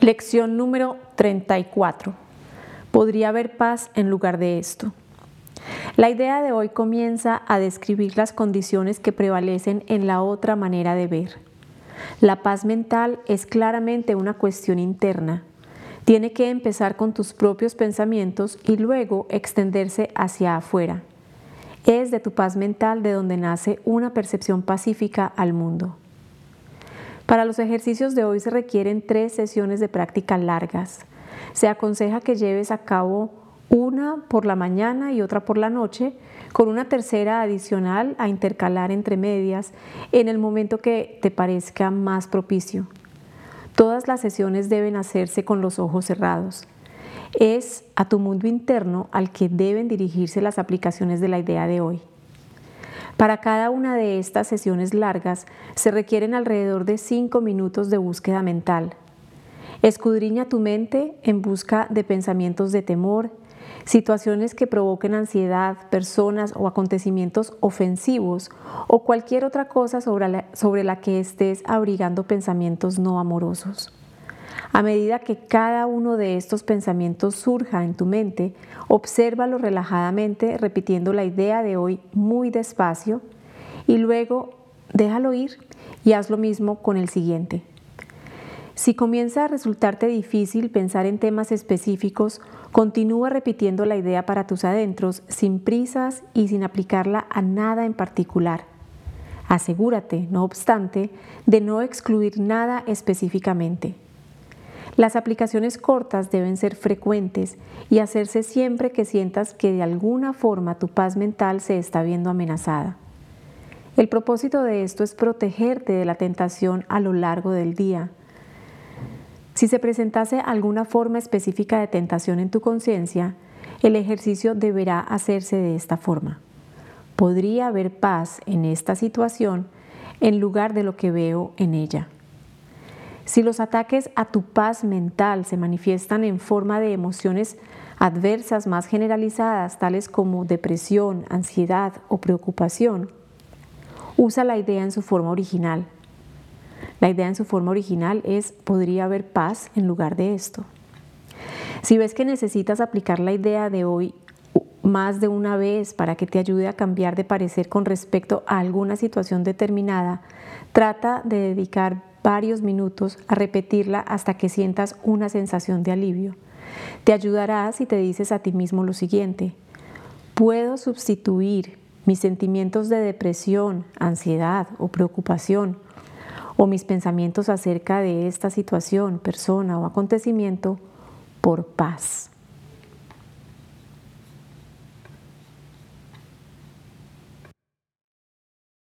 Lección número 34. Podría haber paz en lugar de esto. La idea de hoy comienza a describir las condiciones que prevalecen en la otra manera de ver. La paz mental es claramente una cuestión interna. Tiene que empezar con tus propios pensamientos y luego extenderse hacia afuera. Es de tu paz mental de donde nace una percepción pacífica al mundo. Para los ejercicios de hoy se requieren tres sesiones de práctica largas. Se aconseja que lleves a cabo una por la mañana y otra por la noche, con una tercera adicional a intercalar entre medias en el momento que te parezca más propicio. Todas las sesiones deben hacerse con los ojos cerrados. Es a tu mundo interno al que deben dirigirse las aplicaciones de la idea de hoy. Para cada una de estas sesiones largas se requieren alrededor de 5 minutos de búsqueda mental. Escudriña tu mente en busca de pensamientos de temor, situaciones que provoquen ansiedad, personas o acontecimientos ofensivos o cualquier otra cosa sobre la, sobre la que estés abrigando pensamientos no amorosos. A medida que cada uno de estos pensamientos surja en tu mente, obsérvalo relajadamente repitiendo la idea de hoy muy despacio y luego déjalo ir y haz lo mismo con el siguiente. Si comienza a resultarte difícil pensar en temas específicos, continúa repitiendo la idea para tus adentros sin prisas y sin aplicarla a nada en particular. Asegúrate, no obstante, de no excluir nada específicamente. Las aplicaciones cortas deben ser frecuentes y hacerse siempre que sientas que de alguna forma tu paz mental se está viendo amenazada. El propósito de esto es protegerte de la tentación a lo largo del día. Si se presentase alguna forma específica de tentación en tu conciencia, el ejercicio deberá hacerse de esta forma. Podría haber paz en esta situación en lugar de lo que veo en ella. Si los ataques a tu paz mental se manifiestan en forma de emociones adversas más generalizadas, tales como depresión, ansiedad o preocupación, usa la idea en su forma original. La idea en su forma original es podría haber paz en lugar de esto. Si ves que necesitas aplicar la idea de hoy más de una vez para que te ayude a cambiar de parecer con respecto a alguna situación determinada, trata de dedicar varios minutos a repetirla hasta que sientas una sensación de alivio. Te ayudará si te dices a ti mismo lo siguiente, puedo sustituir mis sentimientos de depresión, ansiedad o preocupación o mis pensamientos acerca de esta situación, persona o acontecimiento por paz.